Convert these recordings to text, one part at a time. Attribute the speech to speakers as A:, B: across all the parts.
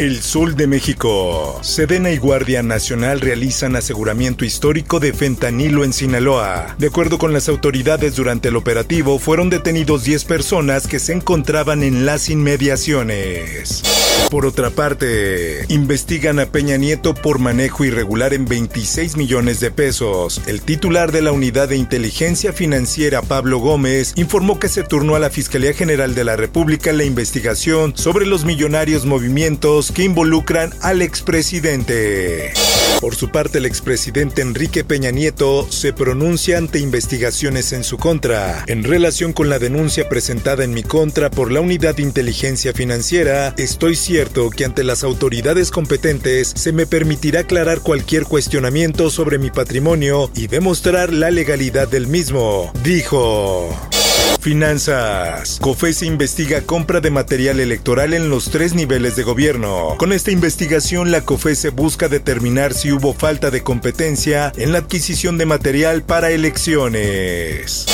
A: El Sol de México. Sedena y Guardia Nacional realizan aseguramiento histórico de fentanilo en Sinaloa. De acuerdo con las autoridades, durante el operativo fueron detenidos 10 personas que se encontraban en las inmediaciones. Por otra parte, investigan a Peña Nieto por manejo irregular en 26 millones de pesos. El titular de la Unidad de Inteligencia Financiera, Pablo Gómez, informó que se turnó a la Fiscalía General de la República la investigación sobre los millonarios movimientos que involucran al expresidente. Por su parte, el expresidente Enrique Peña Nieto se pronuncia ante investigaciones en su contra. En relación con la denuncia presentada en mi contra por la Unidad de Inteligencia Financiera, estoy cierto que ante las autoridades competentes se me permitirá aclarar cualquier cuestionamiento sobre mi patrimonio y demostrar la legalidad del mismo, dijo. Finanzas. COFESE investiga compra de material electoral en los tres niveles de gobierno. Con esta investigación, la COFESE busca determinar si hubo falta de competencia en la adquisición de material para elecciones.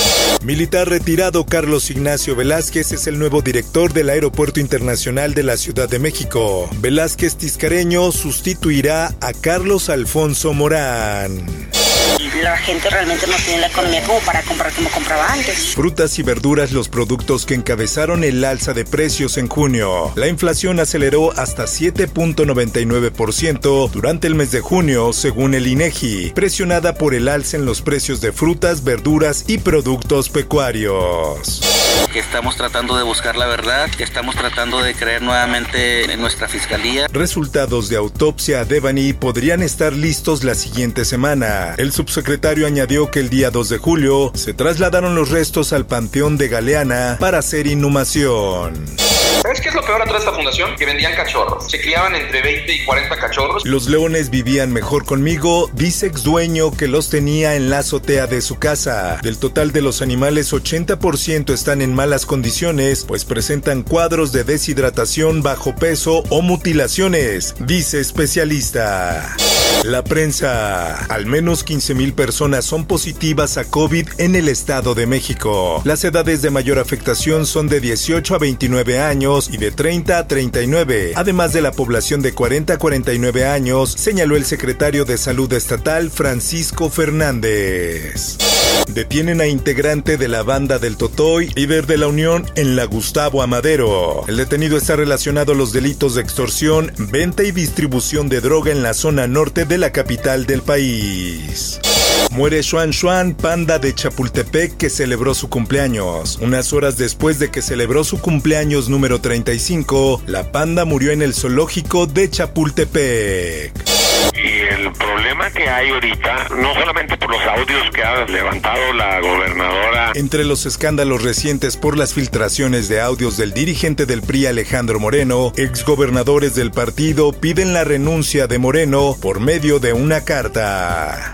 A: Militar retirado Carlos Ignacio Velázquez es el nuevo director del Aeropuerto Internacional de la Ciudad de México. Velázquez Tiscareño sustituirá a Carlos Alfonso Morán
B: la gente realmente no tiene la economía como para comprar como compraba antes.
A: Frutas y verduras los productos que encabezaron el alza de precios en junio. La inflación aceleró hasta 7.99% durante el mes de junio, según el INEGI, presionada por el alza en los precios de frutas, verduras y productos pecuarios.
C: Estamos tratando de buscar la verdad, estamos tratando de creer nuevamente en nuestra fiscalía.
A: Resultados de autopsia a Devani podrían estar listos la siguiente semana. El subsecretario añadió que el día 2 de julio se trasladaron los restos al Panteón de Galeana para hacer inhumación.
D: ¿Sabes qué es lo peor atrás de esta fundación? Que vendían cachorros. Se criaban entre 20 y 40 cachorros.
A: Los leones vivían mejor conmigo, dice ex dueño que los tenía en la azotea de su casa. Del total de los animales, 80% están en malas condiciones, pues presentan cuadros de deshidratación, bajo peso o mutilaciones, dice especialista. La prensa. Al menos 15.000 personas son positivas a COVID en el Estado de México. Las edades de mayor afectación son de 18 a 29 años y de 30 a 39. Además de la población de 40 a 49 años, señaló el secretario de Salud Estatal Francisco Fernández. Detienen a integrante de la banda del Totoy, líder de la Unión en la Gustavo Amadero. El detenido está relacionado a los delitos de extorsión, venta y distribución de droga en la zona norte de la capital del país. Muere Xuan Xuan, panda de Chapultepec que celebró su cumpleaños. Unas horas después de que celebró su cumpleaños número 35, la panda murió en el zoológico de Chapultepec.
E: Y el problema que hay ahorita, no solamente por los audios que ha levantado la gobernadora.
A: Entre los escándalos recientes por las filtraciones de audios del dirigente del PRI Alejandro Moreno, exgobernadores del partido piden la renuncia de Moreno por medio de una carta.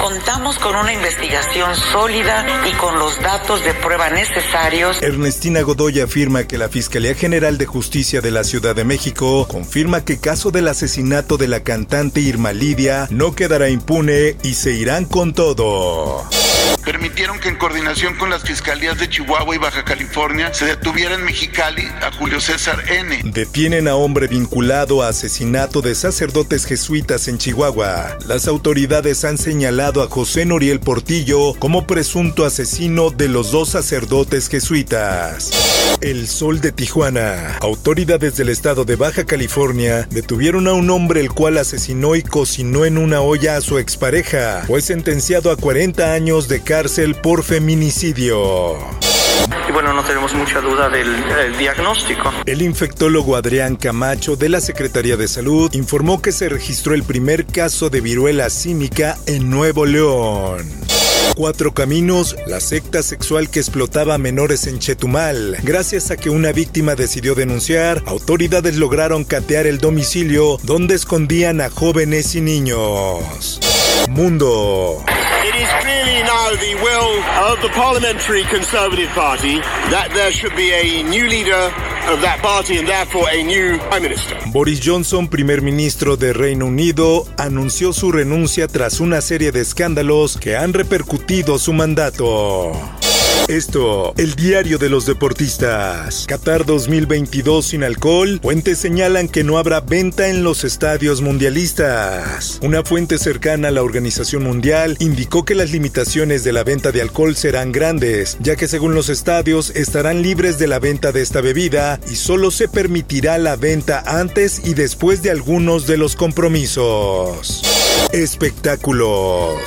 B: Contamos con una investigación sólida y con los datos de prueba necesarios.
A: Ernestina Godoy afirma que la Fiscalía General de Justicia de la Ciudad de México confirma que caso del asesinato de la cantante Irma Lidia no quedará impune y se irán con todo
F: permitieron que en coordinación con las fiscalías de Chihuahua y Baja California se detuviera en Mexicali a Julio César N.
A: Detienen a hombre vinculado a asesinato de sacerdotes jesuitas en Chihuahua. Las autoridades han señalado a José Noriel Portillo como presunto asesino de los dos sacerdotes jesuitas. El Sol de Tijuana. Autoridades del estado de Baja California detuvieron a un hombre el cual asesinó y cocinó en una olla a su expareja. Fue sentenciado a 40 años de cárcel por feminicidio.
G: Bueno, no tenemos mucha duda del, del, diagnóstico.
A: El infectólogo Adrián Camacho de la Secretaría de Salud informó que se registró el primer caso de viruela símica en Nuevo León. Cuatro Caminos, la secta sexual que explotaba a menores en Chetumal. Gracias a que una víctima decidió denunciar, autoridades lograron catear el domicilio donde escondían a jóvenes y niños. Mundo.
H: Clearly now the will of the Parliamentary Conservative Party that there should be a new leader of that party and therefore a new Prime Minister.
A: Boris Johnson, primer ministro de Reino Unido, anunció su renuncia tras una serie de escándalos que han repercutido su mandato. Esto, el diario de los deportistas. Qatar 2022 sin alcohol. Fuentes señalan que no habrá venta en los estadios mundialistas. Una fuente cercana a la Organización Mundial indicó que las limitaciones de la venta de alcohol serán grandes, ya que según los estadios estarán libres de la venta de esta bebida y solo se permitirá la venta antes y después de algunos de los compromisos. Espectáculos.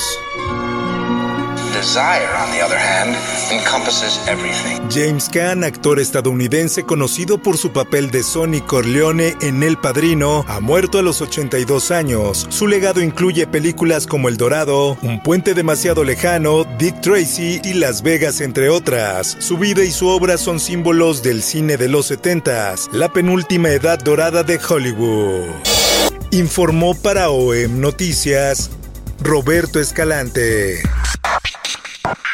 I: Desire, on the other hand, encompasses everything.
A: James Caan, actor estadounidense conocido por su papel de Sonny Corleone en El Padrino, ha muerto a los 82 años. Su legado incluye películas como El Dorado, Un puente demasiado lejano, Dick Tracy y Las Vegas, entre otras. Su vida y su obra son símbolos del cine de los 70s, la penúltima edad dorada de Hollywood. Informó para OEM Noticias Roberto Escalante.